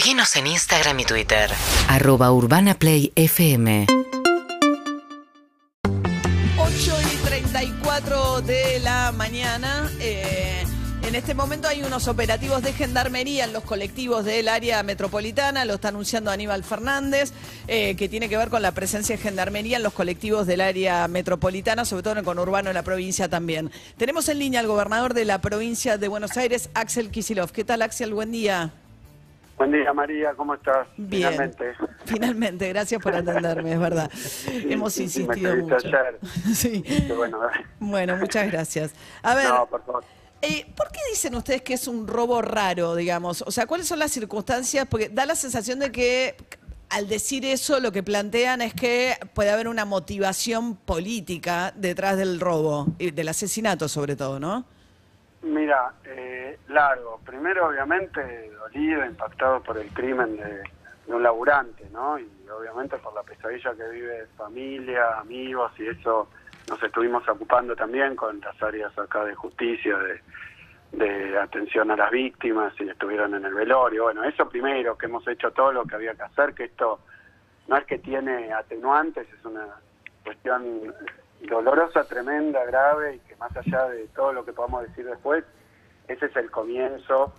Seguinos en Instagram y Twitter. Arroba Urbana Play FM. 8 y 34 de la mañana. eh, en este momento hay unos operativos de gendarmería en los colectivos del área metropolitana, lo está anunciando Aníbal Fernández, eh, que tiene que ver con la presencia de gendarmería en los colectivos del área metropolitana, sobre todo en el conurbano de la provincia también. Tenemos en línea al gobernador de la provincia de Buenos Aires, Axel Kisilov. ¿Qué tal, Axel? Buen día. Buen día, María, ¿cómo estás? Bien. Finalmente. Finalmente, gracias por atenderme, es verdad. Hemos sí, insistido me mucho. ayer. Sí. Bueno, Bueno, muchas gracias. A ver, no, por favor. eh, ¿por qué dicen ustedes que es un robo raro, digamos? O sea, ¿cuáles son las circunstancias? Porque da la sensación de que al decir eso lo que plantean es que puede haber una motivación política detrás del robo, y del asesinato sobre todo, ¿no? Mira, eh, largo. Primero, obviamente, dolido, impactado por el crimen de, un laburante, ¿no? Y obviamente por la pesadilla que vive familia, amigos, y eso nos estuvimos ocupando también con las áreas acá de justicia, de, de atención a las víctimas, y estuvieron en el velorio. Bueno, eso primero, que hemos hecho todo lo que había que hacer, que esto no es que tiene atenuantes, es una cuestión dolorosa, tremenda, grave, y que más allá de todo lo que podamos decir después, ese es el comienzo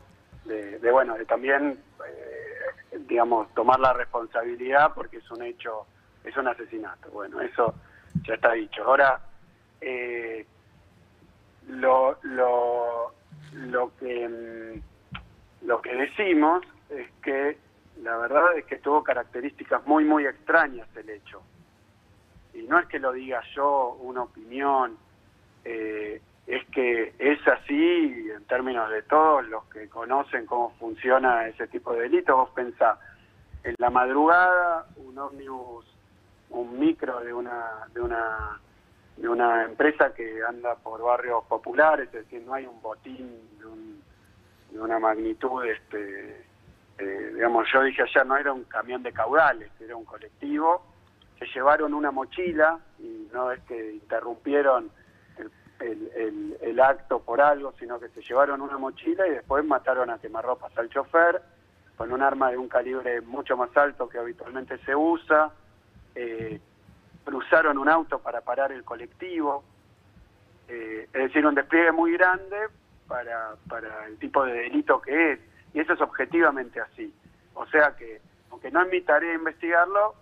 de, de, bueno, de también, eh, digamos, tomar la responsabilidad porque es un hecho, es un asesinato. Bueno, eso ya está dicho. Ahora, eh, lo, lo, lo que mm, lo que decimos es que la verdad es que tuvo características muy muy extrañas el hecho y no es que lo diga yo una opinión eh, es que es así en términos de todos los que conocen cómo funciona ese tipo de delitos vos pensás en la madrugada un ómnibus un micro de una de una de una empresa que anda por barrios populares, es decir, no hay un botín de, un- de una magnitud, este, eh, digamos, yo dije ayer, no era un camión de caudales, era un colectivo, se llevaron una mochila y no es que interrumpieron el, acto por algo, sino que se llevaron una mochila y después mataron a quemarropas al chofer con un arma de un calibre mucho más alto que habitualmente se usa. eh, cruzaron un auto para parar el colectivo, eh, es decir, un despliegue muy grande para, para el tipo de delito que es, y eso es objetivamente así. O sea que, aunque no es mi tarea investigarlo,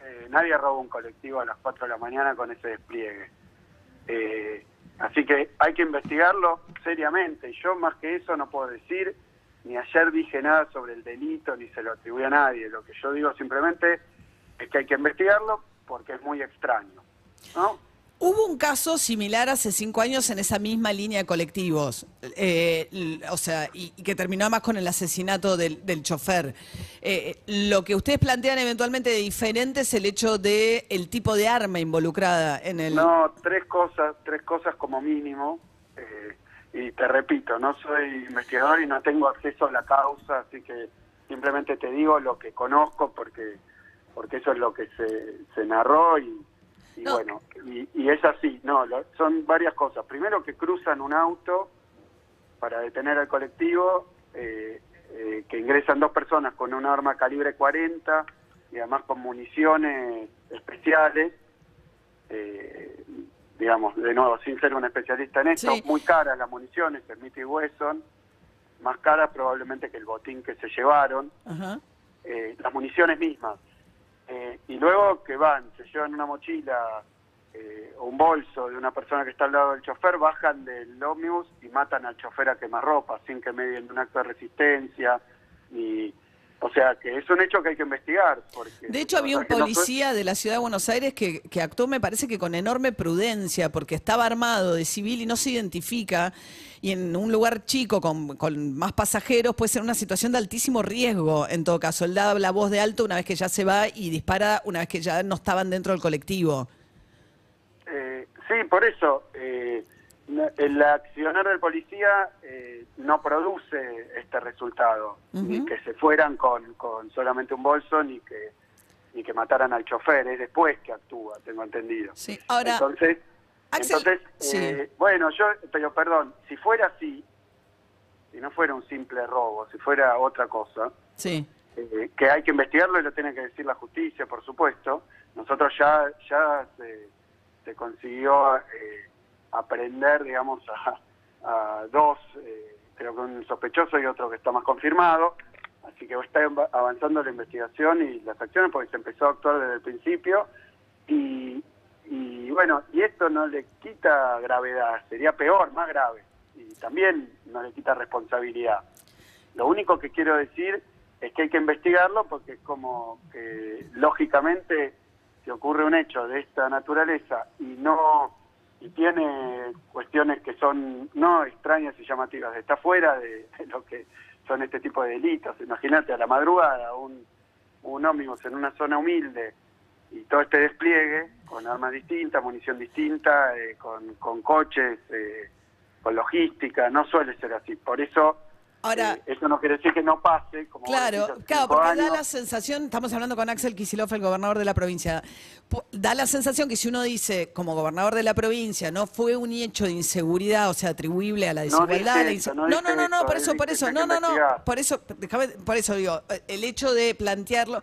eh, nadie roba un colectivo a las 4 de la mañana con ese despliegue. Eh, así que hay que investigarlo seriamente, yo más que eso no puedo decir, ni ayer dije nada sobre el delito, ni se lo atribuí a nadie, lo que yo digo simplemente es que hay que investigarlo porque es muy extraño. ¿no? Hubo un caso similar hace cinco años en esa misma línea de colectivos, eh, o sea, y, que terminó además con el asesinato del, chofer. Eh, lo que ustedes plantean eventualmente de diferente es el hecho de el tipo de arma involucrada en el. No, tres cosas, tres cosas como mínimo. eh, y te repito, no soy investigador y no tengo acceso a la causa, así que simplemente te digo lo que conozco porque porque eso es lo que se narró y, y No. bueno, y, y es así. No, lo- son varias cosas. Primero que cruzan un auto para detener al colectivo, eh, eh, que ingresan dos personas con un arma calibre 40 y además con municiones especiales. eh, digamos, de nuevo, sin ser un especialista en esto, Sí. muy caras las municiones, Smith y Wesson, más caras probablemente que el botín que se llevaron, Ajá. eh, las municiones mismas. Eh, y luego que van, se llevan una mochila eh, o un bolso de una persona que está al lado del chofer, bajan del ómnibus y matan al chofer a quemarropa, sin que medien un acto de resistencia. Y, o sea, que es un hecho que hay que investigar. Porque De hecho, había un que no fue- policía de la ciudad de Buenos Aires que, que actuó, me parece que con enorme prudencia, porque estaba armado de civil y no se identifica. Y en un lugar chico con, con más pasajeros puede ser una situación de altísimo riesgo, en todo caso. Él da la voz de alto una vez que ya se va y dispara una vez que ya no estaban dentro del colectivo. Eh, sí, por eso eh, el accionar del policía eh, no produce este resultado, ni que se fueran con, con solamente un bolso, ni que ni que mataran al chofer, es después que actúa, tengo entendido. Sí. Ahora, entonces, Axel, entonces sí. eh, bueno, yo, pero perdón, si fuera así, si no fuera un simple robo, si fuera otra cosa, sí. eh, que hay que investigarlo y lo tiene que decir la justicia, por supuesto. Nosotros ya, ya se, se consiguió eh, aprender, digamos, a, a dos, eh, creo que un sospechoso y otro que está más confirmado. Así que está av- avanzando la investigación y las acciones porque se empezó a actuar desde el principio. Y, y bueno, y esto no le quita gravedad, sería peor, más grave. Y también no le quita responsabilidad. Lo único que quiero decir es que hay que investigarlo porque es como que lógicamente si ocurre un hecho de esta naturaleza y no y tiene cuestiones que son no extrañas y llamativas, está fuera de, lo que son este tipo de delitos. Imagínate a la madrugada un, un ómnibus en una zona humilde y todo este despliegue con armas distintas, munición distinta, eh, con, con coches, eh, con logística, no suele ser así. Por eso Ahora- eh, eso no quiere decir que no pase. Como Claro, claro, porque da la sensación, estamos hablando con Axel Kicillof, el gobernador de la provincia, da la sensación que si uno dice, como gobernador de la provincia, no fue un hecho de inseguridad, o sea, atribuible a la desigualdad. la no no, no, no, no, por eso, por eso, no, no, no, por eso, déjame, por eso digo, el hecho de plantearlo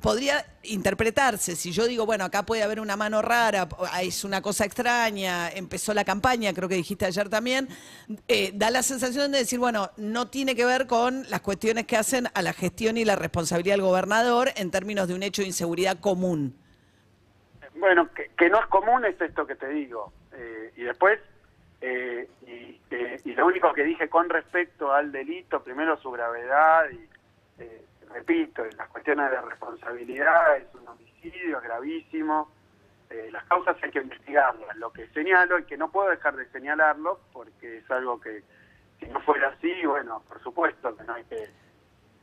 podría interpretarse, si yo digo, bueno, acá puede haber una mano rara, ah, es una cosa extraña, empezó la campaña, creo que dijiste ayer también, eh, da la sensación de decir, bueno, no tiene que ver con las cuestiones que hacen a la gestión y la responsabilidad del gobernador en términos de un hecho de inseguridad común. Bueno, que, no es común es esto que te digo. Eh, y después, eh, y, eh, y lo único que dije con respecto al delito, primero su gravedad y, repito, las cuestiones de responsabilidad, es un homicidio, es gravísimo. Eh, las causas hay que investigarlas. Lo que señalo y que no puedo dejar de señalarlo, porque es algo que si no fuera así, bueno, por supuesto que no hay que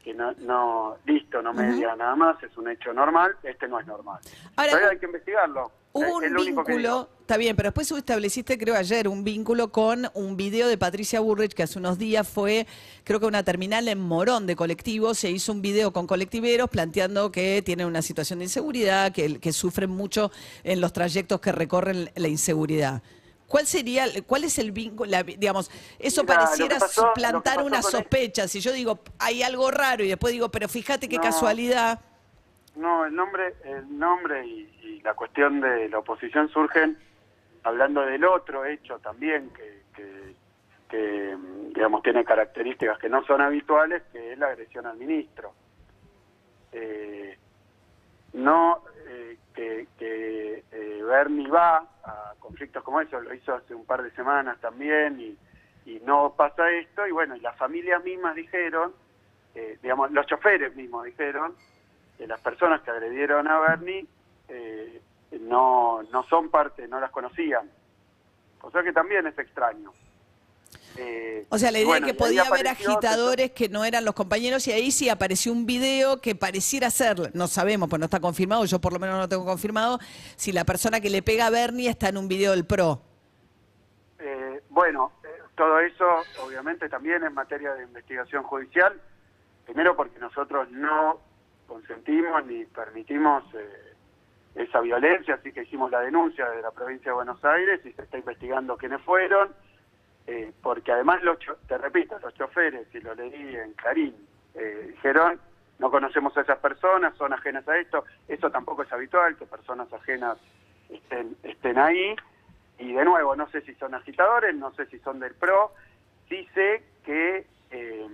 que no, no listo, no media nada más, es un hecho normal, este no es normal. Ahora, Todavía hay que investigarlo. Hubo un vínculo, está bien, pero después estableciste, creo ayer, un vínculo con un video de Patricia Burrich que hace unos días fue, creo que una terminal en Morón de colectivos, se hizo un video con colectiveros planteando que tienen una situación de inseguridad, que, que sufren mucho en los trayectos que recorren la inseguridad. ¿Cuál sería, cuál es el vínculo, la- digamos, eso Mira, pareciera pasó- pasó una el- sospecha? Si yo digo, hay algo raro y después digo, pero fíjate qué No. casualidad. No, el nombre, el nombre y, la cuestión de la oposición surgen hablando del otro hecho también que, que, que, digamos tiene características que no son habituales, que es la agresión al ministro. Eh, no eh, que, que eh, Bernie va a conflictos como eso, lo hizo hace un par de semanas también y, y no pasa esto y bueno, y las familias mismas dijeron, eh, digamos, los choferes mismos dijeron las personas que agredieron a Bernie eh, no, no son parte, no las conocían. O sea que también es extraño. Eh, O sea, la idea bueno, es que podía haber agitadores que no eran los compañeros y ahí sí apareció un video que pareciera ser, no sabemos, pues no está confirmado, yo por lo menos no lo tengo confirmado, si la persona que le pega a Bernie está en un video del PRO. Eh, bueno, eh, todo eso obviamente también en materia de investigación judicial, primero porque nosotros no consentimos ni permitimos eh, esa violencia, así que hicimos la denuncia de la provincia de Buenos Aires y se está investigando quiénes fueron, eh, porque además, los cho- te repito, los choferes, y lo leí en Clarín, eh, dijeron, no conocemos a esas personas, son ajenas a esto, eso tampoco es habitual, que personas ajenas estén, estén ahí, y de nuevo, no sé si son agitadores, no sé si son del PRO, sí sé que, eh,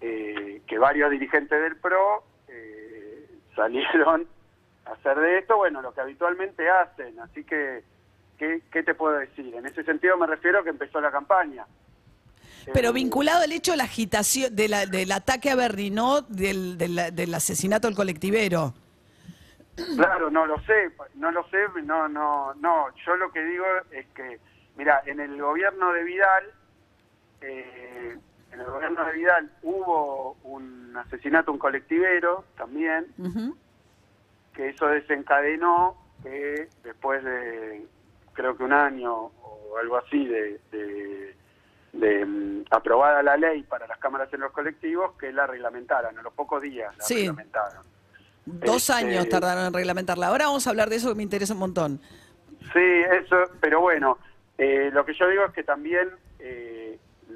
eh, que varios dirigentes del PRO salieron a hacer de esto, bueno, lo que habitualmente hacen, así que, ¿qué, qué te puedo decir? En ese sentido me refiero a que empezó la campaña. Pero Eh, vinculado al hecho de la agitación, de la- del ataque a Bernie, no del, del- del asesinato del colectivero. Claro, no lo sé, no lo sé, no, no, no. Yo lo que digo es que, mira, en el gobierno de Vidal, eh, en el gobierno de Vidal hubo un asesinato, un colectivero también, que eso desencadenó que después de, creo que un año o algo así de, de, de, mm, aprobada la ley para las cámaras en los colectivos, que la reglamentaran, a los pocos días la Sí. reglamentaron. Dos Este- años tardaron en reglamentarla. Ahora vamos a hablar de eso que me interesa un montón. Sí, eso, pero bueno, eh, lo que yo digo es que también eh,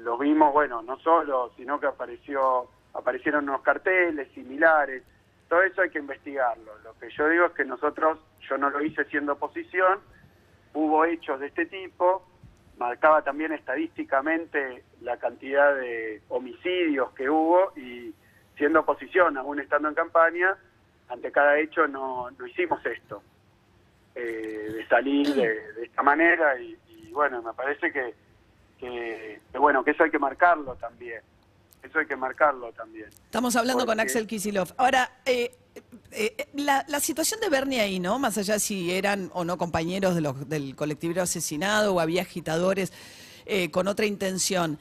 lo vimos, bueno, no solo, sino que apareció aparecieron unos carteles similares, todo eso hay que investigarlo. Lo que yo digo es que nosotros, yo no lo hice siendo oposición, hubo hechos de este tipo, marcaba también estadísticamente la cantidad de homicidios que hubo y siendo oposición, aún estando en campaña, ante cada hecho no, no hicimos esto, eh, de salir de, de esta manera y, y bueno, me parece que, que, que bueno, que eso hay que marcarlo también. Eso hay que marcarlo también. Estamos hablando con Axel Kisilov. Ahora, eh, eh, la, la situación de Bernie ahí, ¿no? Más allá si eran o no compañeros de los, del colectivo asesinado o había agitadores eh, con otra intención.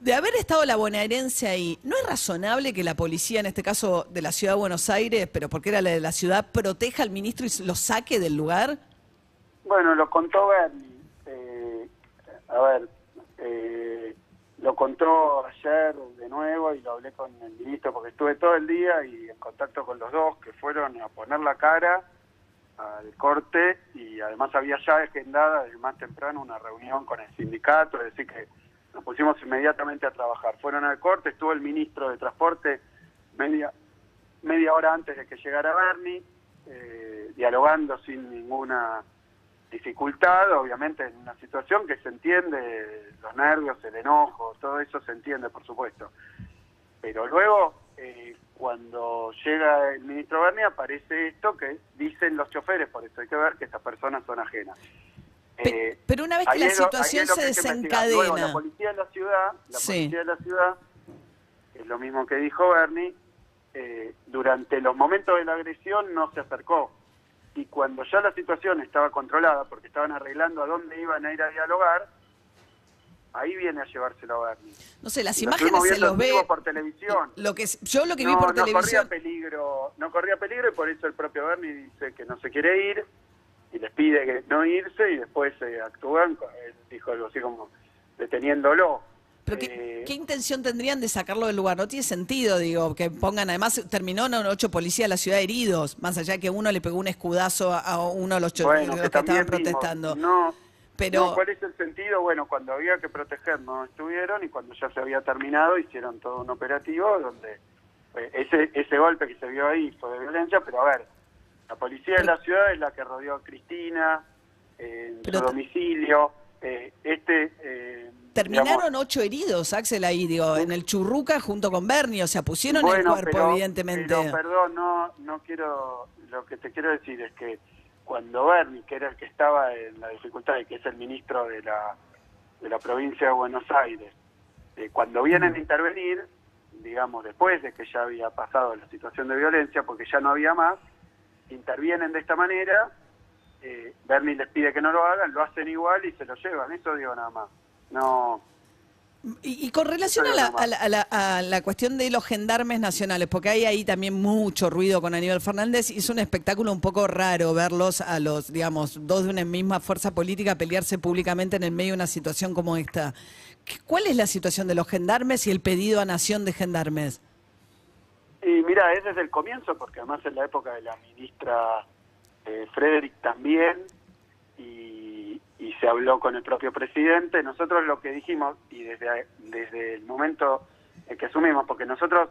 De haber estado la bonaerense ahí, ¿no es razonable que la policía, en este caso de la ciudad de Buenos Aires, pero porque era la de la ciudad, proteja al ministro y lo saque del lugar? Bueno, lo contó Bernie. Eh, a ver, eh, lo contó ayer de nuevo y lo hablé con el ministro porque estuve todo el día y en contacto con los dos que fueron a poner la cara al corte y además había ya agendada desde más temprano una reunión con el sindicato, es decir que nos pusimos inmediatamente a trabajar. Fueron al corte, estuvo el ministro de Transporte media, media hora antes de que llegara Bernie, eh, dialogando sin ninguna dificultad, obviamente en una situación que se entiende, los nervios, el enojo, todo eso se entiende, por supuesto. Pero luego, eh, cuando llega el ministro Berni, aparece esto que dicen los choferes, por eso hay que ver que estas personas son ajenas. Eh, pero una vez que la lo- situación se. Luego, desencadena. la policía de la ciudad, la Sí. policía de la ciudad, es lo mismo que dijo Bernie, eh, durante los momentos de la agresión no se acercó. Y cuando ya la situación estaba controlada, porque estaban arreglando a dónde iban a ir a dialogar, ahí viene a llevárselo a Bernie. No sé, las Y imágenes se los ve. por televisión. Lo que, yo lo que vi por no televisión. corría peligro, no corría peligro y por eso el propio Bernie dice que no se quiere ir y les pide que no irse y después eh, actúan, él dijo algo así como deteniéndolo. Pero Eh, ¿qué, qué intención tendrían de sacarlo del lugar? No tiene sentido, digo, que pongan, además terminó en ocho policías de la ciudad heridos, más allá que uno le pegó un escudazo a- a uno de los, bueno, que estaban protestando. No, Pero- no, ¿cuál es el sentido? Bueno, cuando había que proteger no estuvieron y cuando ya se había terminado hicieron todo un operativo donde eh, ese ese golpe que se vio ahí fue de violencia, pero a ver, la policía de la ciudad es la que rodeó a Cristina eh, en Pero su domicilio. eh, este eh, Terminaron ocho heridos, Axel, ahí, digo, en el Churruca junto con Bernie, o sea, pusieron el Bueno, cuerpo, pero- evidentemente. Pero, perdón, no, no quiero. Lo que te quiero decir es que cuando Bernie, que era el que estaba en la dificultad y que es el ministro de la, de la provincia de Buenos Aires, eh, cuando vienen a intervenir, digamos, después de que ya había pasado la situación de violencia, porque ya no había más, intervienen de esta manera, eh, Bernie les pide que no lo hagan, lo hacen igual y se lo llevan, eso digo nada más. No, Y, y con relación a la, a, la, a la- a la cuestión de los gendarmes nacionales, porque hay ahí también mucho ruido con Aníbal Fernández, es un espectáculo un poco raro verlos a los, digamos, dos de una misma fuerza política pelearse públicamente en el medio de una situación como esta. ¿Qué- ¿Cuál es la situación de los gendarmes y el pedido a nación de gendarmes? Y mira, es desde el comienzo, porque además en la época de la ministra eh, Frederick también, y, se habló con el propio presidente. Nosotros lo que dijimos, y desde, desde el momento en que asumimos, porque nosotros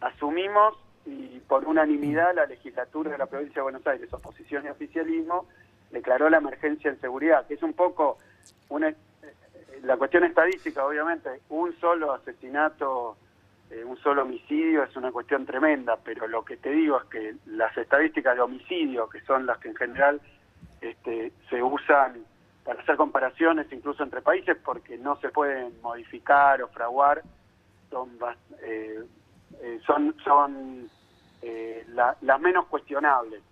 asumimos y por unanimidad la legislatura de la provincia de Buenos Aires, oposición y oficialismo, declaró la emergencia en seguridad, que es un poco una, eh, la cuestión estadística, obviamente, un solo asesinato eh, un solo homicidio es una cuestión tremenda, pero lo que te digo es que las estadísticas de homicidio, que son las que en general este, se usan para hacer comparaciones incluso entre países, porque no se pueden modificar o fraguar, son, eh, eh, son, son eh, la- las menos cuestionables.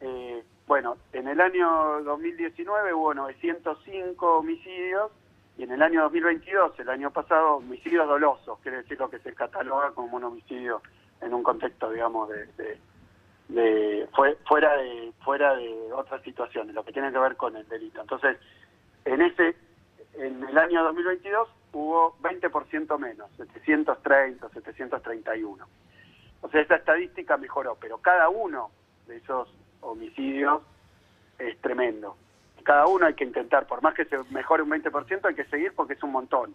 Eh, bueno, en el año 2019 hubo 905 homicidios y en el año 2022, el año pasado, homicidios dolosos, quiere decir lo que se cataloga como un homicidio en un contexto, digamos, de, de- de- fue- fuera de fuera de otras situaciones, lo que tiene que ver con el delito. Entonces, en ese en el año 2022 hubo 20% menos, 730, 731. O sea, esa estadística mejoró, pero cada uno de esos homicidios es tremendo. Cada uno hay que intentar, por más que se mejore un 20%, hay que seguir porque es un montón.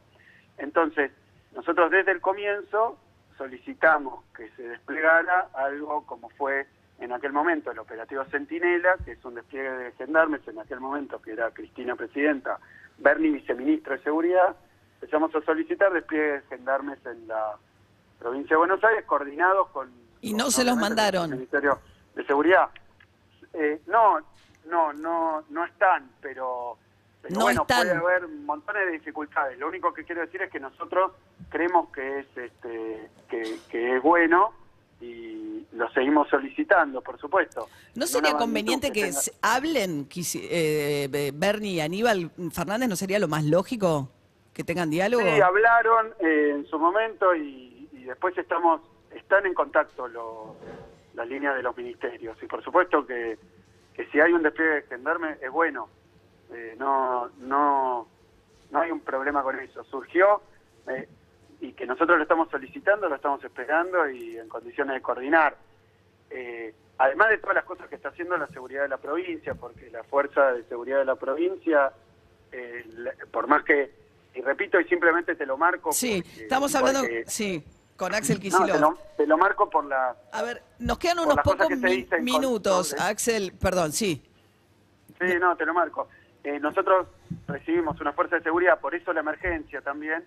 Entonces, nosotros desde el comienzo solicitamos que se desplegara algo como fue en aquel momento el operativo Centinela, que es un despliegue de gendarmes, en aquel momento que era Cristina Presidenta, Bernie Viceministro de Seguridad, empezamos a solicitar despliegue de gendarmes en la provincia de Buenos Aires, coordinados con... Y no con, se los mandaron. el Ministerio de Seguridad. Eh, no, no, no, no están, pero, pero No bueno, están. puede haber montones de dificultades. Lo único que quiero decir es que nosotros creemos que es, este, que, que es bueno y lo seguimos solicitando, por supuesto. ¿No sería conveniente magnitud que tenga- hablen eh, eh, Bernie y Aníbal Fernández? ¿No sería lo más lógico que tengan diálogo? Sí, hablaron eh, en su momento y, y después estamos están en contacto los, las líneas de los ministerios. Y por supuesto que, que si hay un despliegue de gendarme es bueno. Eh, no, no, no hay un problema con eso. Surgió eh, y que nosotros lo estamos solicitando, lo estamos esperando y en condiciones de coordinar. Eh, además de todas las cosas que está haciendo la seguridad de la provincia, porque la fuerza de seguridad de la provincia, eh, por más que, y repito y simplemente te lo marco. Sí, porque- estamos hablando, porque- sí, con Axel no, Kicillof. te, lo, te lo marco por la... A ver, nos quedan unos pocos mi- con- minutos, Axel, perdón, sí. Sí, no, te lo marco. Eh, nosotros recibimos una fuerza de seguridad, por eso la emergencia también.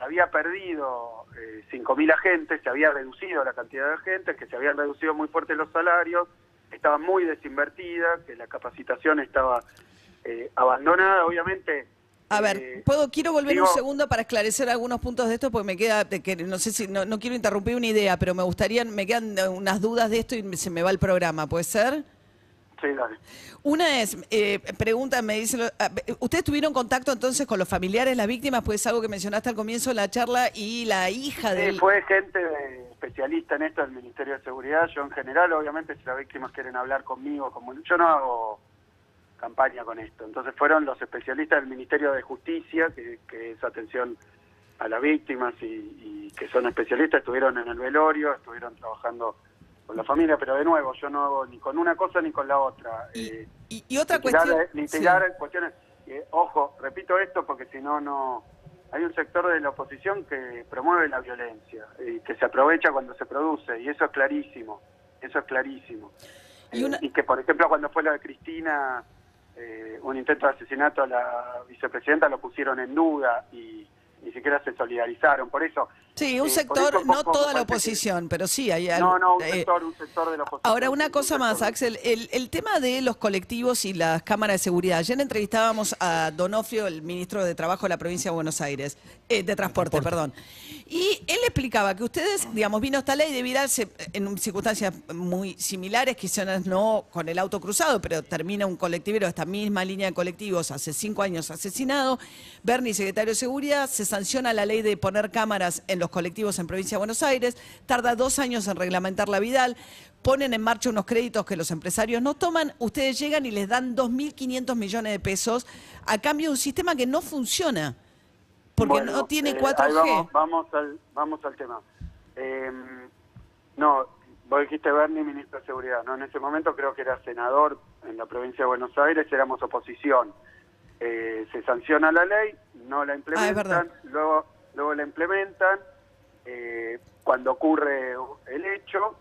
Había perdido eh, 5.000 agentes, se había reducido la cantidad de agentes, que se habían reducido muy fuerte los salarios, estaba muy desinvertida, que la capacitación estaba eh, abandonada, obviamente. A ver, eh, puedo quiero volver digo- un segundo para esclarecer algunos puntos de esto porque me queda que no sé si no, no quiero interrumpir una idea, pero me gustaría me quedan unas dudas de esto y se me va el programa, ¿puede ser? Sí, dale. Una es, eh, pregunta, me dice, ah, ¿ustedes tuvieron contacto entonces con los familiares, las víctimas? Pues es algo que mencionaste al comienzo de la charla y la hija Sí, del... fue gente de- especialista en esto del Ministerio de Seguridad. Yo en general, obviamente, si las víctimas quieren hablar conmigo, como yo no hago campaña con esto. Entonces fueron los especialistas del Ministerio de Justicia, que, que es atención a las víctimas y, y que son especialistas, estuvieron en el velorio, estuvieron trabajando con la familia, pero de nuevo, yo no hago ni con una cosa ni con la otra. Y, Eh, y- y otra cuestión... ni sí. cuestiones. eh, ojo, repito esto porque si no, no. Hay un sector de la oposición que promueve la violencia y que se aprovecha cuando se produce, y eso es clarísimo. Eso es clarísimo. Y Eh, una- y que, por ejemplo, cuando fue la de Cristina, eh, un intento de asesinato a la vicepresidenta lo pusieron en duda y ni siquiera se solidarizaron. Por eso. Sí, un eh, sector, no toda la que- oposición, pero sí hay No, algo- no, un eh, sector, un sector de la oposición. Ahora, una un cosa más. Axel. El, el tema de los colectivos y las cámaras de seguridad. Ayer entrevistábamos a Donofrio, el ministro de Trabajo de la provincia de Buenos Aires, eh, de Transporte, perdón. Y él explicaba que ustedes, digamos, vino esta ley de virarse en circunstancias muy similares, quizás no con el auto cruzado, pero termina un colectivero de esta misma línea de colectivos hace cinco años asesinado. Bernie, secretario de Seguridad, se sanciona la ley de poner cámaras en los colectivos en provincia de Buenos Aires, tarda dos años en reglamentar la Vidal, ponen en marcha unos créditos que los empresarios no toman, ustedes llegan y les dan 2.500 millones de pesos a cambio de un sistema que no funciona, porque Bueno, no tiene eh, 4G. ahí vamos, vamos, al, vamos al tema. Eh, no, vos dijiste Bernie, ministro de Seguridad. No, en ese momento creo que era senador en la provincia de Buenos Aires, éramos oposición. Eh, se sanciona la ley, no la Ah, implementan, luego, luego la implementan eh, cuando ocurre el hecho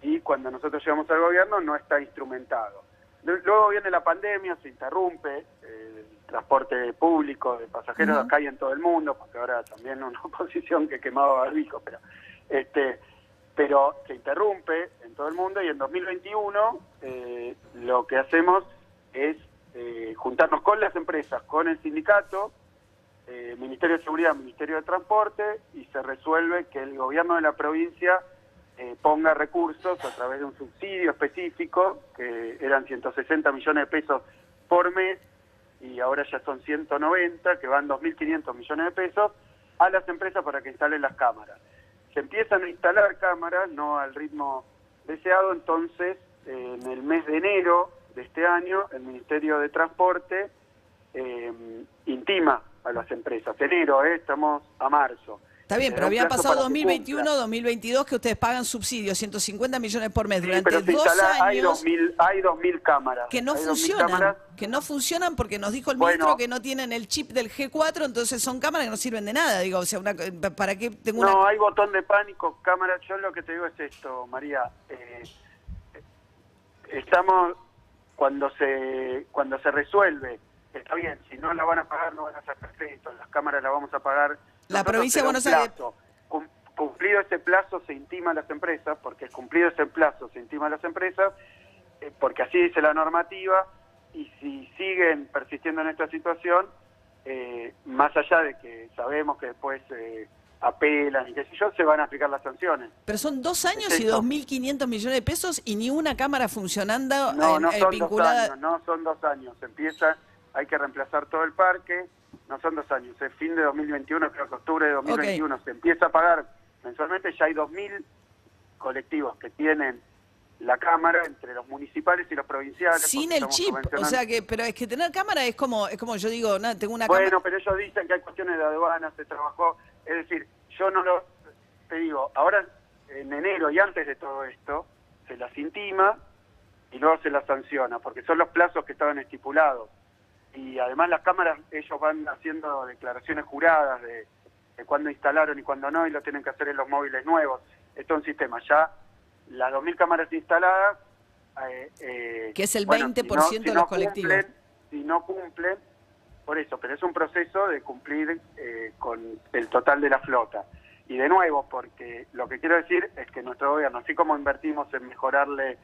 y cuando nosotros llegamos al gobierno no está instrumentado. Luego viene la pandemia, se interrumpe eh, el transporte público de pasajeros Ujú. acá y en todo el mundo, porque ahora también una oposición que quemaba barbijo, pero este pero se interrumpe en todo el mundo y en 2021 eh, lo que hacemos es eh, juntarnos con las empresas, con el sindicato, eh, Ministerio de Seguridad, Ministerio de Transporte y se resuelve que el gobierno de la provincia eh, ponga recursos a través de un subsidio específico, que eran 160 millones de pesos por mes y ahora ya son 190, que van 2.500 millones de pesos, a las empresas para que instalen las cámaras. Se empiezan a instalar cámaras, no al ritmo deseado, entonces eh, en el mes de enero de este año el Ministerio de Transporte eh, intima a las empresas. Enero, eh, estamos a marzo. Está bien, Te pero había pasado para que 2021, cumpla. 2022 que ustedes pagan subsidios, 150 millones por mes Sí, durante pero dos instala- hay años 2.000 hay 2.000 cámaras. que no Hay 2.000 funcionan, cámaras. que no funcionan porque nos dijo el Bueno. ministro que no tienen el chip del G4, entonces son cámaras que no sirven de nada, digo, o sea, una- ¿para qué tengo una No, hay botón de pánico, cámara. Yo lo que te digo es esto, María. eh, estamos cuando se cuando se resuelve. Está bien, si no la van a pagar, no van a sacar crédito. Las cámaras las vamos a pagar. La Nosotros provincia de Buenos Aires-. Cum- Cumplido ese plazo, se intima a las empresas, porque cumplido ese plazo, se intima a las empresas, eh, porque así dice la normativa, y si siguen persistiendo en esta situación, eh, más allá de que sabemos que después eh, apelan y qué sé yo, se van a aplicar las sanciones. Pero son dos años Es y esto. 2.500 millones de pesos y ni una cámara funcionando No, no eh, son vinculada. dos años, no son dos años. Empieza, hay que reemplazar todo el parque, no son dos años, es fin de 2021, creo que octubre de 2021 se empieza a pagar mensualmente, ya hay 2.000 colectivos que tienen la cámara entre los municipales y los provinciales. Sin el chip, o sea que, pero es que tener cámara es como, es como yo digo, no, tengo una cámara. Bueno, pero ellos dicen que hay cuestiones de aduanas, se trabajó. Es decir, yo no lo. Te digo, ahora en enero y antes de todo esto, se las intima y luego se las sanciona, porque son los plazos que estaban estipulados. Y además las cámaras, ellos van haciendo declaraciones juradas de, de cuándo instalaron y cuándo no, y lo tienen que hacer en los móviles nuevos. Esto es un sistema. Ya las 2.000 cámaras instaladas. eh, eh, Que es el bueno, 20% si de no los colectivos. cumplen, si no cumplen, por eso, pero es un proceso de cumplir eh, con el total de la flota. Y de nuevo, porque lo que quiero decir es que nuestro gobierno, así como invertimos en mejorarle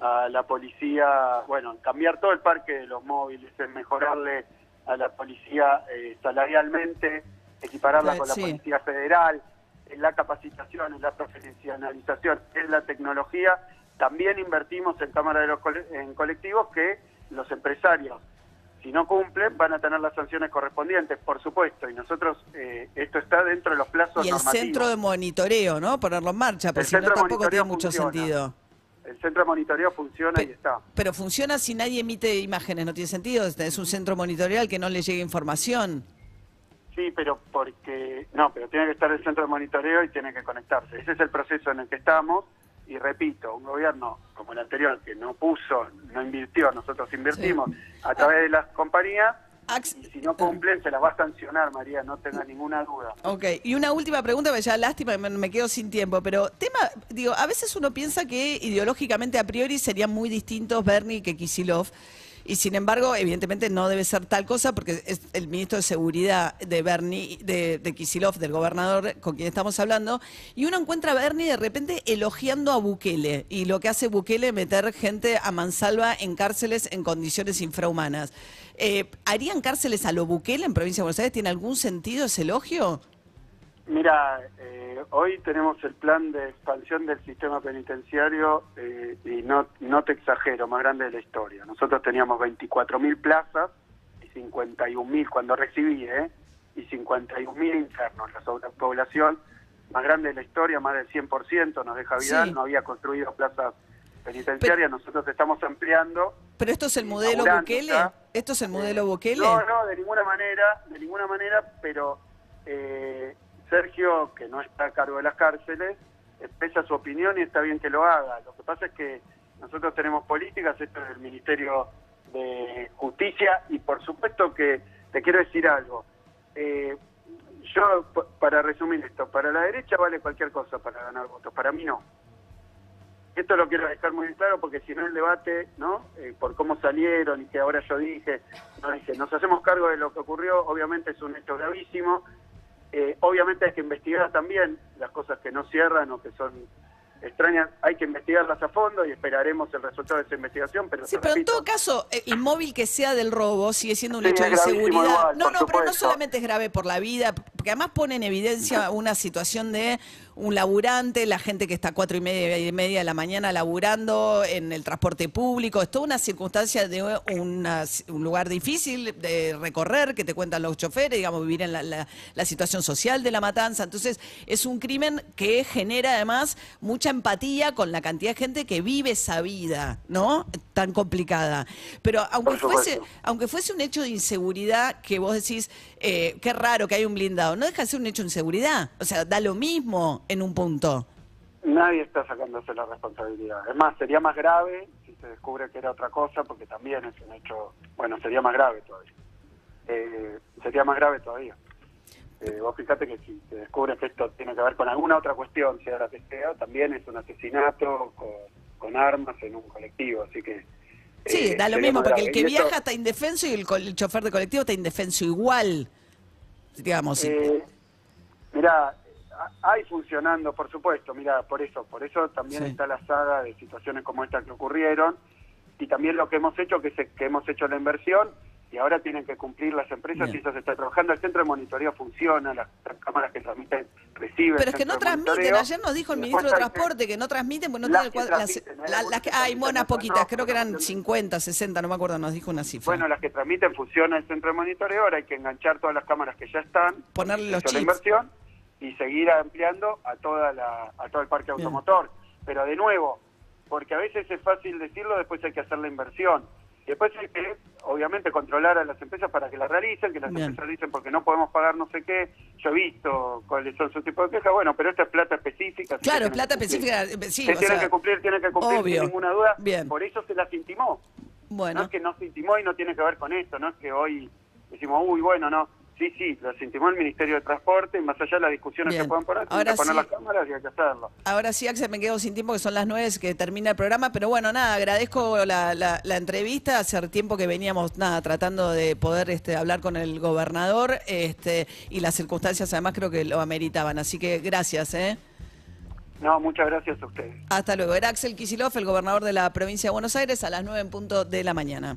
a la policía, bueno, en cambiar todo el parque de los móviles, en mejorarle a la policía eh, salarialmente, equipararla con la sí. policía federal, en la capacitación, en la profesionalización, en la tecnología, también invertimos en cámaras de los cole- en colectivos que los empresarios si no cumplen van a tener las sanciones correspondientes, por supuesto, y nosotros eh, esto está dentro de los plazos y el normativos. centro de monitoreo, ¿no? Ponerlo en marcha, porque si no tampoco tiene mucho funciona. sentido. El centro de monitoreo funciona y está. Pero funciona si nadie emite imágenes, no tiene sentido. Es- Es un centro monitorial que no le llegue información. Sí, pero porque no, pero tiene que estar el centro de monitoreo y tiene que conectarse. Ese es el proceso en el que estamos y repito, un gobierno como el anterior que no puso, no invirtió, nosotros invertimos a través de las compañías y si no cumplen se las va a sancionar, María, no tenga ninguna duda. Ok, y una última pregunta, porque ya lástima, me, me quedo sin tiempo, pero tema, digo, a veces uno piensa que ideológicamente a priori serían muy distintos Bernie que Kisilov, y sin embargo, evidentemente no debe ser tal cosa porque es el ministro de Seguridad de Bernie, de, de Kisilov, del gobernador con quien estamos hablando, y uno encuentra a Bernie de repente elogiando a Bukele, y lo que hace Bukele meter gente a mansalva en cárceles en condiciones infrahumanas. Eh, ¿Harían cárceles a lo Bukele en provincia de Buenos Aires? ¿Tiene algún sentido ese elogio? Mira, eh, hoy tenemos el plan de expansión del sistema penitenciario eh, y no, no te exagero, más grande de la historia. Nosotros teníamos 24.000 plazas y 51.000 cuando recibí, ¿eh? Y 51.000 internos. La sobrepoblación más grande de la historia, más del 100%, nos deja Vidal, Sí. no había construido plazas penitenciarias, nosotros estamos ampliando. Pero esto es el modelo Bukele. Esto es el modelo Bukele. No, no, de ninguna manera, de ninguna manera, pero eh, Sergio, que no está a cargo de las cárceles, expresa su opinión y está bien que lo haga. Lo que pasa es que nosotros tenemos políticas, esto es el Ministerio de Justicia, y por supuesto que te quiero decir algo. Eh, yo, para resumir esto, para la derecha vale cualquier cosa para ganar votos, para mí no. Esto lo quiero dejar muy claro porque si no el debate, ¿no? Eh, por cómo salieron y que ahora yo dije, no dije, nos hacemos cargo de lo que ocurrió, obviamente es un hecho gravísimo. Eh, obviamente hay que investigar también las cosas que no cierran o que son extrañas, hay que investigarlas a fondo y esperaremos el resultado de esa investigación, pero Sí, pero en todo caso, eh, inmóvil que sea del robo sigue siendo un Sí, hecho de inseguridad. igual, no, no, pero no solamente es grave por la vida, porque además pone en evidencia una situación de un laburante, la gente que está a cuatro y media y media de la mañana laburando en el transporte público. Es toda una circunstancia de una- un lugar difícil de recorrer, que te cuentan los choferes, digamos, vivir en la, la- la situación social de la matanza. Entonces, es un crimen que genera además mucha empatía con la cantidad de gente que vive esa vida, ¿no? Tan complicada. Pero aunque fuese, aunque fuese un hecho de inseguridad que vos decís, eh, qué raro que hay un blindado. No deja de ser un hecho de inseguridad. O sea, da lo mismo en un punto. Nadie está sacándose la responsabilidad. Es más, sería más grave si se descubre que era otra cosa, porque también es un hecho, bueno, sería más grave todavía. Eh, sería más grave todavía. Eh, vos fíjate que si se descubre que esto tiene que ver con alguna otra cuestión, sea la que sea, también es un asesinato con, con armas en un colectivo, así que... Sí, eh, da lo mismo, porque el que esto- viaja está indefenso y el, el chofer de colectivo está indefenso igual. Digamos. Eh, mira, hay funcionando, por supuesto, mira, por eso, por eso también Sí. está la saga de situaciones como estas que ocurrieron y también lo que hemos hecho, que, se, que hemos hecho la inversión y ahora tienen que cumplir las empresas Bien. y eso se está trabajando. El centro de monitoreo funciona, las, cámaras que transmiten reciben. Pero es que no transmiten. Ayer nos dijo el ministro de Transporte que no transmiten, porque no Las tiene el cuadro. Las, hay las que, transmiten, monas poquitas, no, creo que eran no 50, 60, no me acuerdo, nos dijo una cifra. Bueno, las que transmiten funciona el centro de monitoreo, ahora hay que enganchar todas las cámaras que ya están, Ponerle los la inversión y seguir ampliando a toda la, a todo el parque Bien. automotor. Pero de nuevo, porque a veces es fácil decirlo, después hay que hacer la inversión. Después hay que, obviamente, controlar a las empresas para que la realicen, que las Bien. empresas dicen porque no podemos pagar no sé qué. Yo he visto cuáles son sus tipos de quejas, bueno, pero esta es plata específica. Claro, plata específica, eh, sí, o tienen sea, que cumplir, tienen que cumplir obvio. sin ninguna duda. Bien. Por eso se las intimó. No Bueno, es que nos intimó y no tiene que ver con esto, no es que hoy decimos, uy, bueno, no. Sí, sí, los intimó el Ministerio de Transporte, más allá de las discusiones Bien. que puedan poner, Ahora que poner sí. las cámaras y hay que hacerlo. ahora sí, Axel, me quedo sin tiempo, que son las nueve que termina el programa, pero bueno, nada, agradezco la, la- la entrevista. Hace tiempo que veníamos, nada, tratando de poder este, hablar con el gobernador este, y las circunstancias además creo que lo ameritaban. Así que gracias, ¿eh? No, muchas gracias a ustedes. Hasta luego. Era Axel Kicillof, el gobernador de la provincia de Buenos Aires, a las nueve en punto de la mañana.